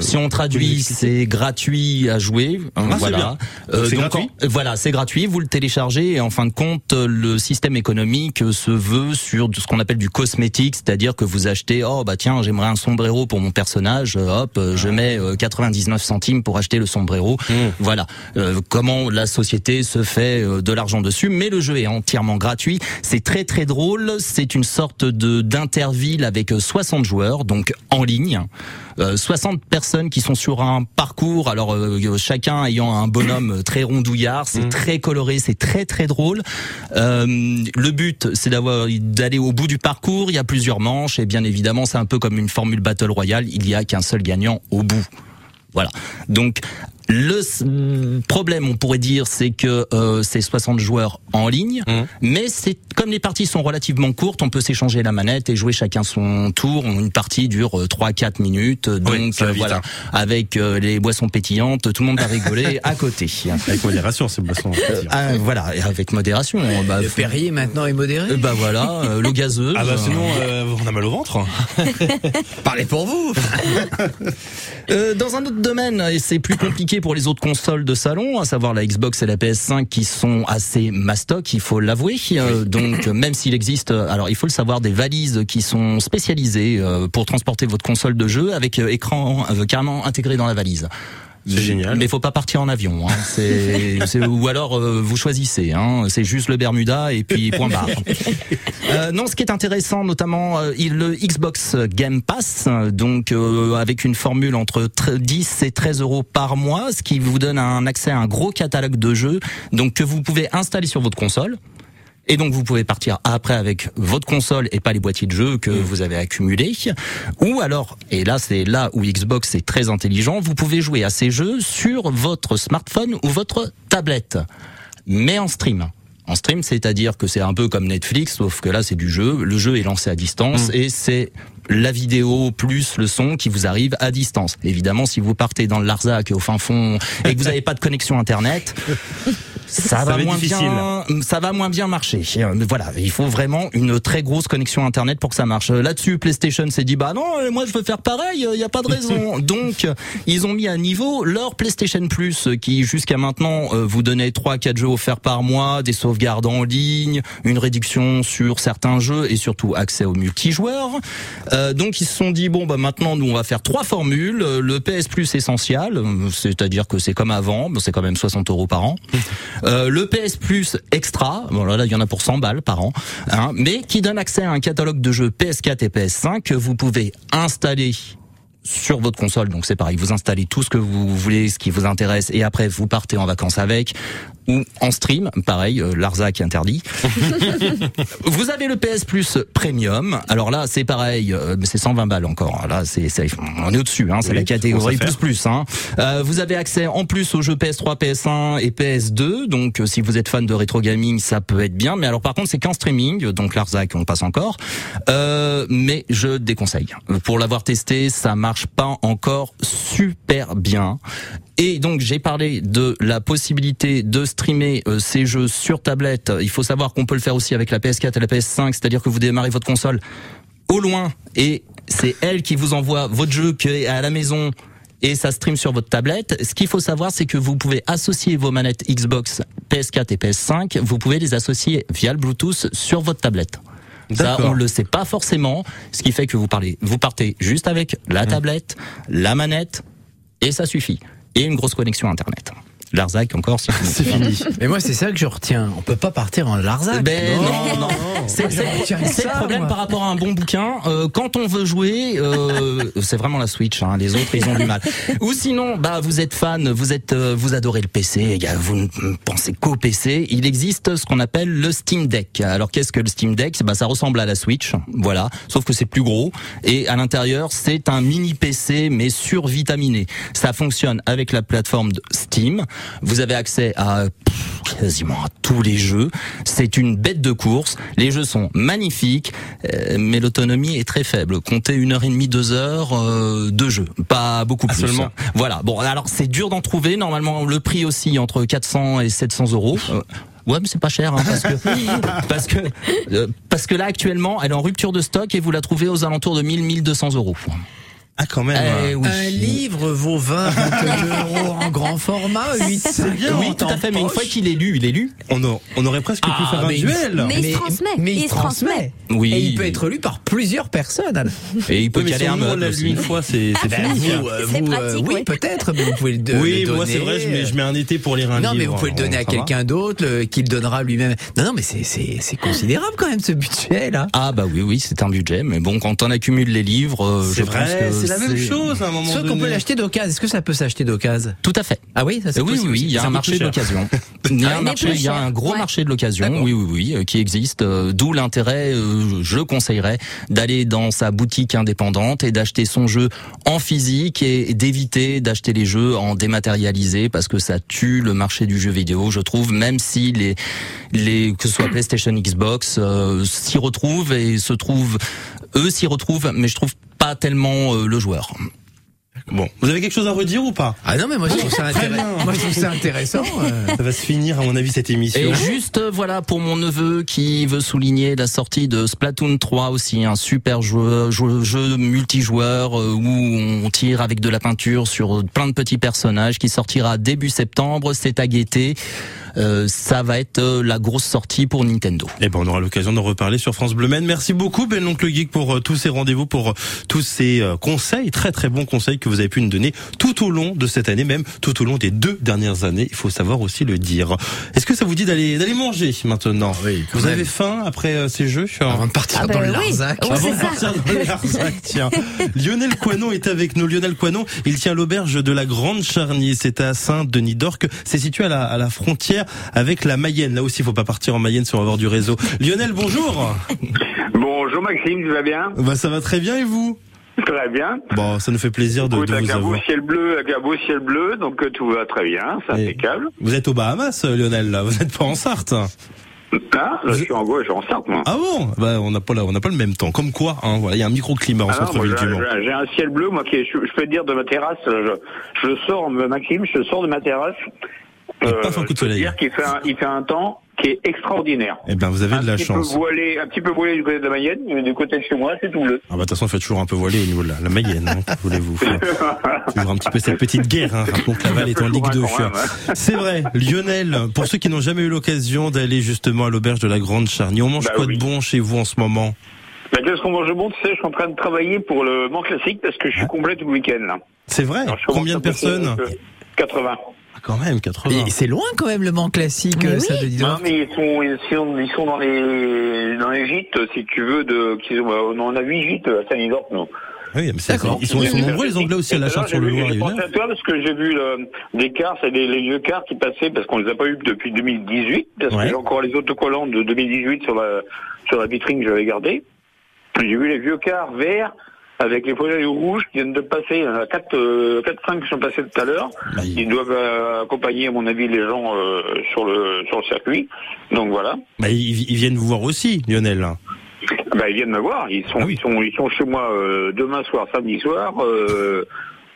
Si on traduit, c'est gratuit à jouer. Euh, Ah, voilà. Donc, c'est gratuit en- voilà, c'est gratuit. Vous le téléchargez et en fin de compte, euh, le système économique euh, se veut sur ce qu'on appelle du cosmétique, c'est-à-dire que vous achetez, oh bah tiens, j'aimerais un sombrero pour mon personnage, euh, hop, euh, je mets euh, 99 centimes pour acheter le sombrero. Voilà. Euh, comment la société se fait euh, de l'argent dessus, mais le jeu est entièrement gratuit. C'est très très drôle. C'est une sorte de d'interville avec euh, 60 joueurs, donc en ligne. Euh, 60 personnes qui sont sur un parcours, alors euh, chacun ayant un bonhomme très rondouillard, c'est très coloré, c'est très très drôle. Euh, le but, c'est d'avoir d'aller au bout du parcours. Il y a plusieurs manches et bien évidemment, c'est un peu comme une formule battle royale. Il y a qu'un seul gagnant au bout. Voilà. Donc le problème, on pourrait dire, c'est que euh, c'est 60 joueurs en ligne, mais c'est comme les parties sont relativement courtes, on peut s'échanger la manette et jouer chacun son tour. Une partie dure 3-4 minutes, donc ça va euh, voilà, hein. avec euh, les boissons pétillantes, tout le monde va rigoler à côté. Avec modération, c'est boisson. Ah, voilà, et avec modération. Bah, Le Perrier maintenant est modéré. euh, bah voilà, euh, l'eau gazeuse. Ah bah sinon, euh, on a mal au ventre. Parlez pour vous. Euh, dans un autre domaine, et c'est plus compliqué pour les autres consoles de salon, à savoir la Xbox et la PS5 qui sont assez mastoc, il faut l'avouer. Euh, donc même s'il existe, alors il faut le savoir, des valises qui sont spécialisées euh, pour transporter votre console de jeu avec euh, écran carrément intégré dans la valise. C'est génial. Mais faut pas partir en avion. Hein. C'est, ou alors euh, vous choisissez. Hein. C'est juste le Bermuda et puis point barre. Euh, non, ce qui est intéressant, notamment euh, le Xbox Game Pass, donc euh, avec une formule entre tre- 10 et 13 euros par mois, ce qui vous donne un accès à un gros catalogue de jeux, donc que vous pouvez installer sur votre console. Et donc vous pouvez partir après avec votre console et pas les boîtiers de jeux que vous avez accumulés. Ou alors, et là c'est là où Xbox est très intelligent, vous pouvez jouer à ces jeux sur votre smartphone ou votre tablette, mais en stream. En stream, c'est-à-dire que c'est un peu comme Netflix, sauf que là c'est du jeu. Le jeu est lancé à distance et c'est la vidéo plus le son qui vous arrive à distance. Évidemment, si vous partez dans le Larzac au fin fond et que vous n'avez pas de connexion internet, ça, Ça va moins difficile. bien, ça va moins bien marcher. Euh, Voilà, il faut vraiment une très grosse connexion internet pour que ça marche. Euh, Là-dessus, PlayStation s'est dit bah non, euh, moi je veux faire pareil, il y a pas de raison. Donc ils ont mis à niveau leur PlayStation Plus qui jusqu'à maintenant vous donnait 3 4 jeux offerts par mois, des sauvegardes en ligne, une réduction sur certains jeux et surtout accès au multijoueur. Euh, donc ils se sont dit bon bah maintenant nous on va faire trois formules, Euh, le PS Plus essentiel, euh, c'est-à-dire que c'est comme avant, bon, c'est quand même 60 euros par an. Euh, le PS Plus Extra, bon là, là, il y en a pour 100 balles par an, hein, mais qui donne accès à un catalogue de jeux PS4 et PS5 que vous pouvez installer sur votre console, donc c'est pareil, vous installez tout ce que vous voulez, ce qui vous intéresse, et après vous partez en vacances avec, ou en stream, pareil, euh, Larzac interdit. vous avez le PS Plus Premium, alors là c'est pareil, euh, mais c'est 120 balles encore, là c'est, on est au-dessus, hein, c'est Oui, la catégorie plus plus. Hein. Euh, vous avez accès en plus aux jeux PS3, PS1 et PS2, donc euh, si vous êtes fan de rétro gaming, ça peut être bien, mais alors par contre c'est qu'en streaming, donc Larzac on passe encore, euh, mais je déconseille. Pour l'avoir testé, ça marche pas encore super bien. Et donc j'ai parlé de la possibilité de streamer euh, ces jeux sur tablette. Il faut savoir qu'on peut le faire aussi avec la PS4 et la PS5, c'est-à-dire que vous démarrez votre console au loin et c'est elle qui vous envoie votre jeu qui est à la maison et ça stream sur votre tablette. Ce qu'il faut savoir, c'est que vous pouvez associer vos manettes Xbox PS4 et PS5. Vous pouvez les associer via le Bluetooth sur votre tablette. Ça, on le sait pas forcément, ce qui fait que vous parlez, vous partez juste avec la tablette, la manette, et ça suffit. Et une grosse connexion Internet. Larzac encore, c'est fini. C'est fini. Mais moi, c'est ça que je retiens. On peut pas partir en Larzac. Ben non, non. Retiens c'est le problème moi. par rapport à un bon bouquin. Euh, quand on veut jouer, euh, c'est vraiment la Switch. Hein, les autres, ils ont du mal. Ou sinon, bah vous êtes fan, vous êtes, euh, vous adorez le PC. Vous ne pensez qu'au PC. Il existe ce qu'on appelle le Steam Deck. Alors qu'est-ce que le Steam Deck? Bah ça ressemble à la Switch, voilà. Sauf que c'est plus gros et à l'intérieur c'est un mini PC mais survitaminé. Ça fonctionne avec la plateforme de Steam. Vous avez accès à pff, quasiment à tous les jeux. C'est une bête de course. Les jeux sont magnifiques, euh, mais l'autonomie est très faible. Comptez une heure et demie, deux heures euh, de jeu, pas beaucoup plus. seulement. Voilà. Bon, alors c'est dur d'en trouver. Normalement, le prix aussi entre 400 et 700 euros. Euh, Ouais, mais c'est pas cher, hein, parce que parce que euh, parce que là actuellement, elle est en rupture de stock et vous la trouvez aux alentours de 1000 1200 euros. Ah, quand même. Oui. Un livre vaut 20, 22 euros en grand format, 8, C'est bien. Oui, tout à fait. Mais une fois qu'il est lu, il est lu. On, a- on aurait presque pu Ah, faire un mais- duel. Mais il se transmet, Mais il, il se transmet. transmet. Oui. Et il peut être lu par plusieurs personnes. Et il peut Oui, caler si un on meuble l'a aussi. lu une fois, c'est Ben, fini. vous, euh, C'est vous, euh, oui, ouais. peut-être, mais vous pouvez le, de- Oui, le moi c'est donner. vrai, je mets, je mets un été pour lire un Non, livre. mais vous pouvez le donner à quelqu'un d'autre, qui le donnera lui-même. Non, non, mais c'est considérable quand même ce budget là. Ah bah oui, oui, c'est un budget. Mais bon, quand on accumule les livres, euh, C'est je pense vrai, que c'est la même chose à un moment Sauf qu'on donné. peut l'acheter d'occasion. Est-ce que ça peut s'acheter d'occasion? Tout à fait. Ah oui, ça c'est oui, oui, possible oui, il y a un coûte marché d'occasion. Il y a Ah, un marché, il y a un gros Ouais. marché de l'occasion. Oui, oui, oui, euh, qui existe. euh, D'où l'intérêt, euh, je conseillerais, d'aller dans sa boutique indépendante et d'acheter son jeu en physique et d'éviter d'acheter les jeux en dématérialisé parce que ça tue le marché du jeu vidéo. Je trouve, même si les, les que ce soit PlayStation, Xbox, euh, s'y retrouvent et se trouvent, eux s'y retrouvent, mais je trouve tellement euh, le joueur. Bon, vous avez quelque chose à redire ou pas? Ah non, mais moi je trouve ça Très intéressant. bien. Moi je trouve ça intéressant. euh. Ça va se finir, à mon avis, cette émission. Et juste euh, voilà pour mon neveu qui veut souligner la sortie de Splatoon 3 aussi, un super jeu, jeu, jeu multijoueur euh, où on tire avec de la peinture sur plein de petits personnages qui sortira début septembre. C'est à guetter. Euh, ça va être euh, la grosse sortie pour Nintendo. Eh ben, on aura l'occasion d'en reparler sur France Bleu Maine. Merci beaucoup, Ben l'oncle Geek, pour euh, tous ces rendez-vous, pour euh, tous ces euh, conseils, très très bons conseils que vous avez pu nous donner tout au long de cette année, même tout au long des deux dernières années. Il faut savoir aussi le dire. Est-ce que ça vous dit d'aller d'aller manger maintenant Oui, quand Vous même. avez faim après euh, ces jeux Avant de partir Ah bah dans le oui. Larzac. Avant de partir dans le Larzac, tiens. Lionel Coinon est avec nous. Lionel Coinon, il tient l'auberge de la Grande Charnier. C'est à Saint-Denis d'Orque. C'est situé à la, à la frontière avec la Mayenne. Là aussi, il faut pas partir en Mayenne si on va avoir du réseau. Lionel, bonjour. Bonjour Maxime, tu vas bien? Bah, ça va très bien et vous? Très bien. Bon, ça nous fait plaisir de, Écoute, de vous un beau avoir. ciel bleu, avec un beau ciel bleu, donc euh, tout va très bien, c'est impeccable. Vous êtes aux Bahamas, euh, Lionel, là. Vous n'êtes pas en Sarthe. Hein là, je suis en gauche, en Sarthe, moi. Ah bon? Bah, on n'a pas, la- on n'a pas le même temps. Comme quoi, hein, voilà, il y a un microclimat en Ah centre-ville j'ai du Mans. j'ai- un ciel bleu, moi, qui est, je, je peux te dire, de ma terrasse, je, je sors, Maxime, je sors de ma terrasse. Et paf, un coup de soleil. dire qu'il fait un, il fait un temps qui est extraordinaire. Eh ben, vous avez un de la chance. Peu voilé, un petit peu voilé du côté de la Mayenne, mais du côté de chez moi, c'est tout bleu. Ah bah de toute façon, il fait toujours un peu voiler au niveau de la, la Mayenne. Hein, voulez-vous faire? Toujours un petit peu cette petite guerre. Hein. Rappelons que Laval est en Ligue 2. quand même, hein. C'est vrai, Lionel. Pour ceux qui n'ont jamais eu l'occasion d'aller justement à l'auberge de la Grande Charnier, on mange Bah quoi oui. de bon chez vous en ce moment? Bah, qu'est-ce qu'on mange de bon Tu sais, je suis en train de travailler pour le Mans Classique parce que je suis complet tout le week-end, là. C'est vrai Alors, Combien de personnes? donc, euh, 80. Quand même, 80. Et c'est loin quand même le Mans classique, Mais euh, oui. ça de donc. Non, mais ils sont, ils sont, ils sont dans les, dans les gîtes, si tu veux, de, qui, on en a huit gîtes à Saint-Nidorque, nous. Oui, mais c'est- D'accord. ils sont, ils sont nombreux les Anglais aussi à la charte sur le Loir pensé Une à toi parce que j'ai vu le- des cars, c'est les, les vieux cars qui passaient parce qu'on les a pas eu depuis 2018, parce Ouais. que j'ai encore les autocollants de 2018 sur la, sur la vitrine que j'avais gardée. J'ai vu les vieux cars verts avec les folies rouges qui viennent de passer. Il y en a 4, euh, 4 5 qui sont passés tout à l'heure. Il- Ils doivent euh, accompagner, à mon avis, les gens euh, sur le sur le circuit. Donc voilà. bah, ils, ils viennent vous voir aussi, Lionel. Bah, ils viennent me voir. Ils sont, Ah oui. ils sont, ils sont chez moi euh, demain soir, samedi soir. Euh,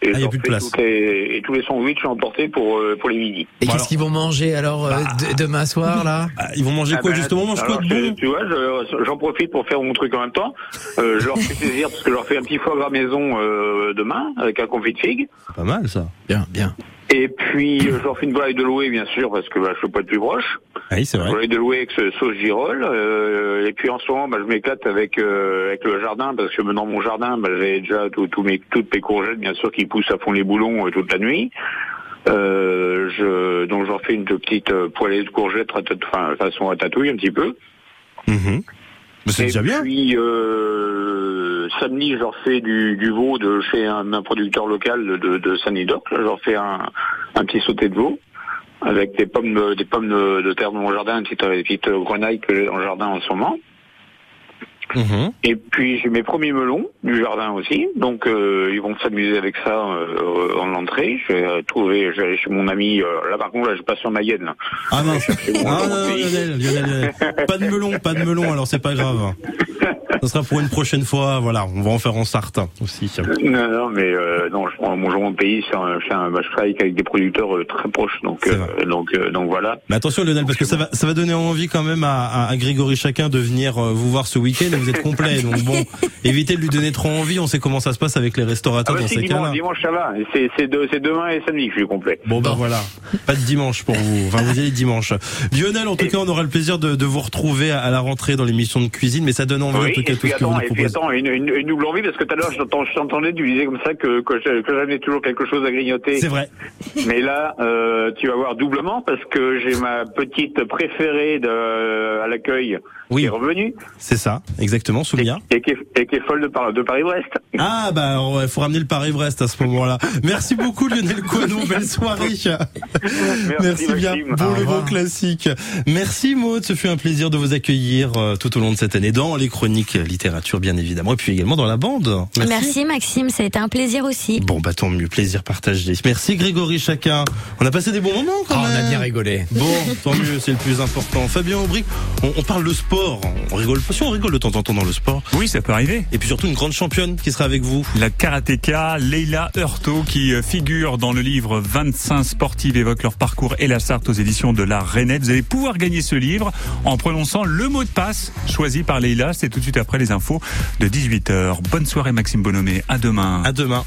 Et, Ah, y a plus de place. les- et tous les sandwichs sont emportés pour, euh, pour les midi. Et qu'est-ce qu'ils vont manger alors euh, de- demain soir là? Ah, ils vont manger Ah quoi ben, justement? Mange quoi de bon? Tu vois, je- j'en profite pour faire mon truc en même temps. Euh, je leur fais plaisir parce que je leur fais un petit foie gras maison euh, demain avec un confit de figue. C'est pas mal ça. Bien, bien. Et puis euh, je leur fais une volaille de louer bien sûr parce que bah, je peux pas être plus proche. Ah Oui, c'est vrai. Volaille de louer avec ce sauce girole. euh, et puis en ce moment, bah, je m'éclate avec euh, avec le jardin parce que dans mon jardin, bah, j'ai déjà tout- tout mes, toutes mes courgettes bien sûr qui poussent à fond les boulons euh, toute la nuit. Euh, je, donc j'en fais une petite poêlée de courgettes, enfin façon ratatouille un petit peu. Mhm. Mais c'est Et déjà bien. puis euh, samedi, je leur fais du, du veau de chez un, un producteur local de, de Saint-Nidoc. Je leur fais un, un petit sauté de veau avec des pommes de, des pommes de, de terre de mon jardin, une petite, des petites grenailles que j'ai dans le jardin en ce moment. Mhm. Et puis j'ai mes premiers melons du jardin aussi, donc euh, ils vont s'amuser avec ça euh, en entrée. Je vais euh, trouver, je vais aller chez mon ami. euh, là par contre, là je passe sur Mayenne. là. Ah Ah non. Lionel, Lionel, Lionel. Pas de melon, pas de melon, alors c'est pas grave. Ça sera pour une prochaine fois, voilà, on va en faire en Sarthe aussi. Non, non, mais euh, non, je prends mon joint de pays, c'est un, c'est un, bah, je travaille avec des producteurs euh, très proches, donc euh, donc euh, donc voilà. Mais attention Lionel, parce que ça va, ça va donner envie quand même à, à, à Grégory Chacun de venir euh, vous voir ce week-end et vous êtes complet. Donc bon, évitez de lui donner trop envie, on sait comment ça se passe avec les Ah restaurateurs bah dans si, ces dimanche, cas-là. dimanche ça va. C'est c'est de- c'est demain et samedi que je suis complet. Bon ben voilà, pas de dimanche pour vous. Enfin vous y allez dimanche. Lionel, en tout cas, on aura le plaisir de, de vous retrouver à, à la rentrée dans l'émission de cuisine, mais ça donne envie Oui, tout cas et tout puis ce que vous attends, et puis attends, une, une, une double envie parce que tout à l'heure je t'entendais, tu disais comme ça que que j'avais toujours quelque chose à grignoter. C'est vrai. Mais là, euh, tu vas voir doublement parce que j'ai ma petite préférée de, à l'accueil qui est revenue C'est ça, exactement, Soulia. et qui est, et qui est folle de, Par- de Paris-Brest. Ah bah il faut ramener le Paris-Brest à ce moment-là. Merci beaucoup Lionel Coineau, belle soirée. Merci, bien Maxime. pour Au le classique. Merci Maud, ce fut un plaisir de vous accueillir euh, tout au long de cette année dans les chroniques littérature bien évidemment et puis également dans la bande. Merci. Maxime, ça a été un plaisir aussi. Bon bah tant mieux, plaisir partagé. Merci Grégory Chacun. On a passé des bons moments quand Ah, on a bien rigolé. Bon, tant mieux, c'est le plus important. Fabien Aubry, on, on parle de sport. On rigole pas. Si on rigole de temps en temps dans le sport. Oui, ça peut arriver. Et puis surtout une grande championne qui sera avec vous. La karatéka Leila Hurto qui euh, figure dans le livre 25 sportives évoquent leur parcours et la Sarthe aux éditions de la Rennette. Vous allez pouvoir gagner ce livre en prononçant le mot de passe choisi par Leila. C'est tout de suite après les infos de 18h. Bonne soirée Maxime Bonhomé. À demain. À demain.